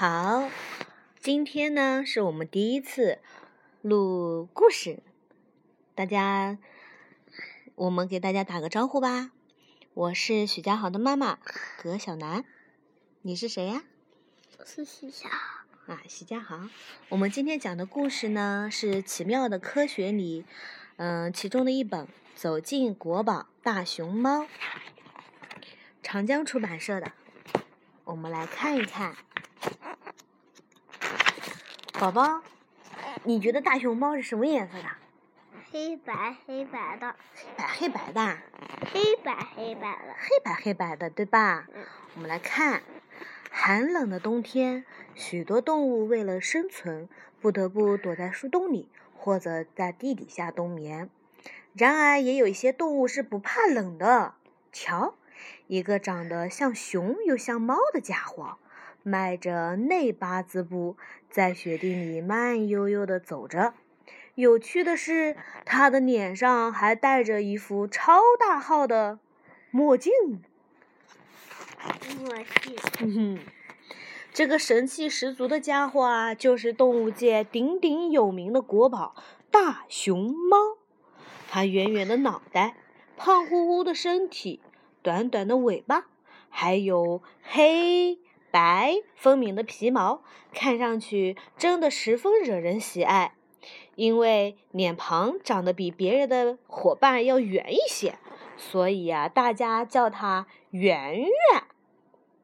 好，今天呢是我们第一次录故事，大家，我们给大家打个招呼吧。我是许家豪的妈妈葛小楠，你是谁呀？我是许家豪。啊，许家豪。我们今天讲的故事呢是《奇妙的科学》里，嗯，其中的一本《走进国宝大熊猫》，长江出版社的。我们来看一看。宝宝，你觉得大熊猫是什么颜色的？黑白黑白的。黑白黑白的。黑白黑白的。黑白黑白的，对吧？嗯。我们来看，寒冷的冬天，许多动物为了生存，不得不躲在树洞里或者在地底下冬眠。然而，也有一些动物是不怕冷的。瞧，一个长得像熊又像猫的家伙。迈着内八字步，在雪地里慢悠悠地走着。有趣的是，他的脸上还戴着一副超大号的墨镜。墨镜。哼哼，这个神气十足的家伙啊，就是动物界鼎鼎有名的国宝——大熊猫。它圆圆的脑袋，胖乎乎的身体，短短的尾巴，还有黑。白分明的皮毛，看上去真的十分惹人喜爱。因为脸庞长得比别人的伙伴要圆一些，所以呀，大家叫它圆圆。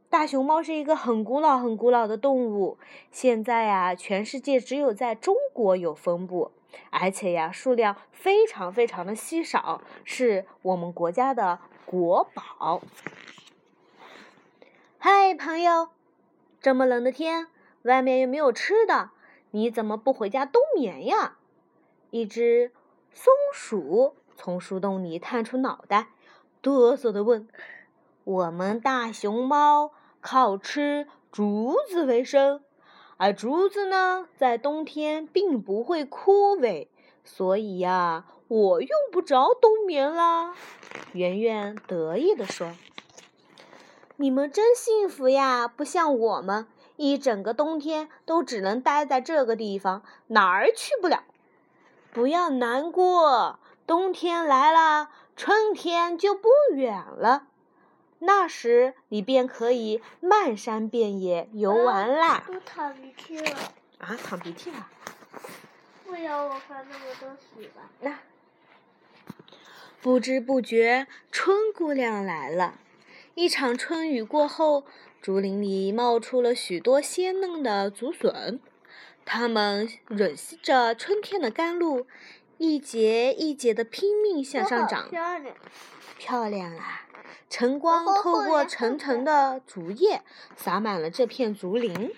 大熊猫是一个很古老、很古老的动物，现在呀，全世界只有在中国有分布，而且呀，数量非常非常的稀少，是我们国家的国宝。嗨，朋友，这么冷的天，外面又没有吃的，你怎么不回家冬眠呀？一只松鼠从树洞里探出脑袋，哆嗦地问：“我们大熊猫靠吃竹子为生，而竹子呢，在冬天并不会枯萎，所以呀，我用不着冬眠啦。”圆圆得意地说。你们真幸福呀，不像我们，一整个冬天都只能待在这个地方，哪儿去不了。不要难过，冬天来了，春天就不远了，那时你便可以漫山遍野游玩啦。都淌鼻涕了。啊，淌鼻涕了。不要我喝那么多水吧。那，不知不觉，春姑娘来了。一场春雨过后，竹林里冒出了许多鲜嫩的竹笋，它们吮吸着春天的甘露，一节一节的拼命向上长。漂亮，漂亮啊！晨光透过层层的竹叶，洒满了这片竹林。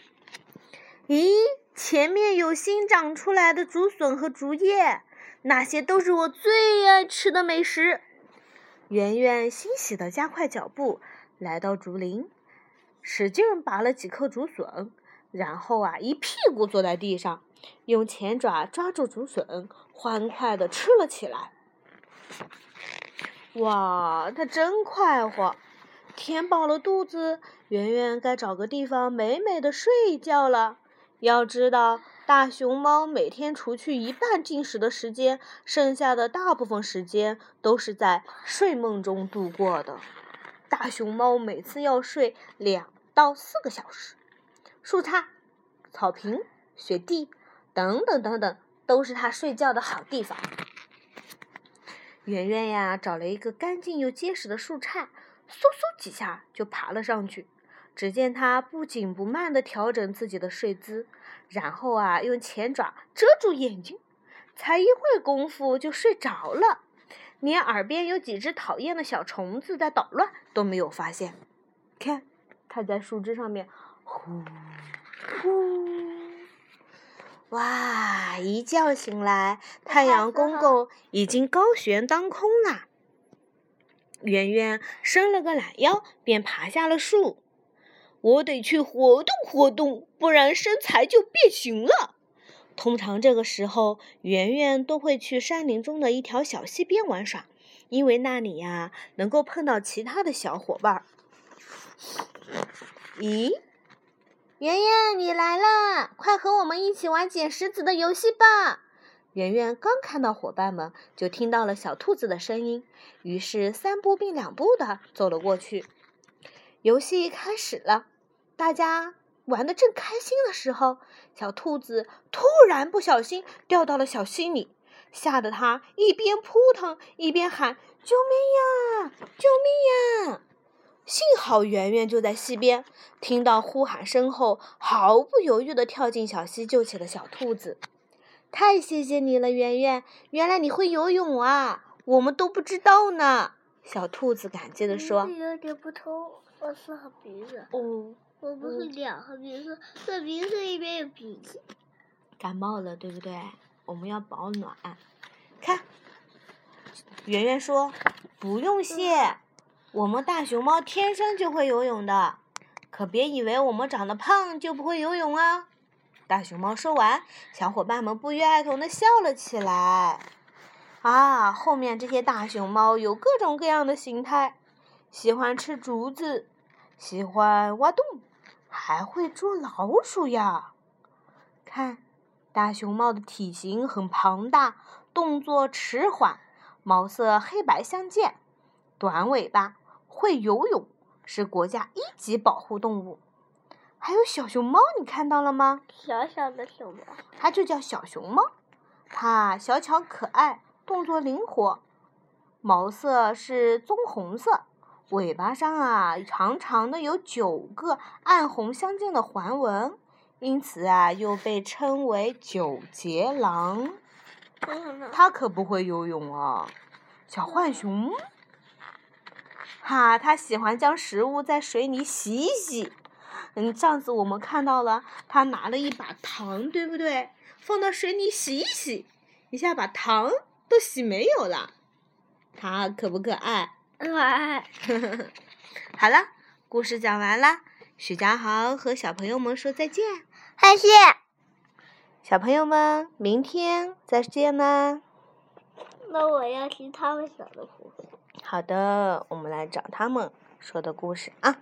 咦，前面有新长出来的竹笋和竹叶，那些都是我最爱吃的美食。圆圆欣喜地加快脚步，来到竹林，使劲拔了几颗竹笋，然后啊，一屁股坐在地上，用前爪抓住竹笋，欢快地吃了起来。哇，它真快活！填饱了肚子，圆圆该找个地方美美的睡一觉了。要知道。大熊猫每天除去一半进食的时间，剩下的大部分时间都是在睡梦中度过的。大熊猫每次要睡两到四个小时。树杈、草坪、雪地等等等等，都是它睡觉的好地方。圆圆呀，找了一个干净又结实的树杈，嗖嗖几下就爬了上去。只见它不紧不慢地调整自己的睡姿，然后啊，用前爪遮住眼睛，才一会儿功夫就睡着了，连耳边有几只讨厌的小虫子在捣乱都没有发现。看，它在树枝上面呼呼，哇！一觉醒来，太阳公公已经高悬当空啦。圆圆伸了个懒腰，便爬下了树。我得去活动活动，不然身材就变形了。通常这个时候，圆圆都会去山林中的一条小溪边玩耍，因为那里呀能够碰到其他的小伙伴。咦，圆圆，你来啦！快和我们一起玩捡石子的游戏吧！圆圆刚看到伙伴们，就听到了小兔子的声音，于是三步并两步的走了过去。游戏开始了，大家玩的正开心的时候，小兔子突然不小心掉到了小溪里，吓得它一边扑腾一边喊：“救命呀！救命呀！”幸好圆圆就在溪边，听到呼喊声后，毫不犹豫地跳进小溪，救起了小兔子。太谢谢你了，圆圆！原来你会游泳啊，我们都不知道呢。小兔子感激地说：“有点不通，我是和鼻子。哦，我不是两个鼻子，这鼻子里面有鼻涕。感冒了，对不对？我们要保暖。看，圆圆说：“不用谢。”我们大熊猫天生就会游泳的，可别以为我们长得胖就不会游泳啊！大熊猫说完，小伙伴们不约而同的笑了起来。啊，后面这些大熊猫有各种各样的形态，喜欢吃竹子，喜欢挖洞，还会捉老鼠呀！看，大熊猫的体型很庞大，动作迟缓，毛色黑白相间，短尾巴。会游泳，是国家一级保护动物。还有小熊猫，你看到了吗？小小的熊猫，它就叫小熊猫。它小巧可爱，动作灵活，毛色是棕红色，尾巴上啊长长的有九个暗红相间的环纹，因此啊又被称为九节狼。它可不会游泳啊，小浣熊。哈，它喜欢将食物在水里洗一洗。嗯，上次我们看到了，它拿了一把糖，对不对？放到水里洗一洗，一下把糖都洗没有了。它可不可爱？可爱。好了，故事讲完了，许家豪和小朋友们说再见。再见。小朋友们，明天再见啦。那我要听他们讲的故事。好的，我们来找他们说的故事啊。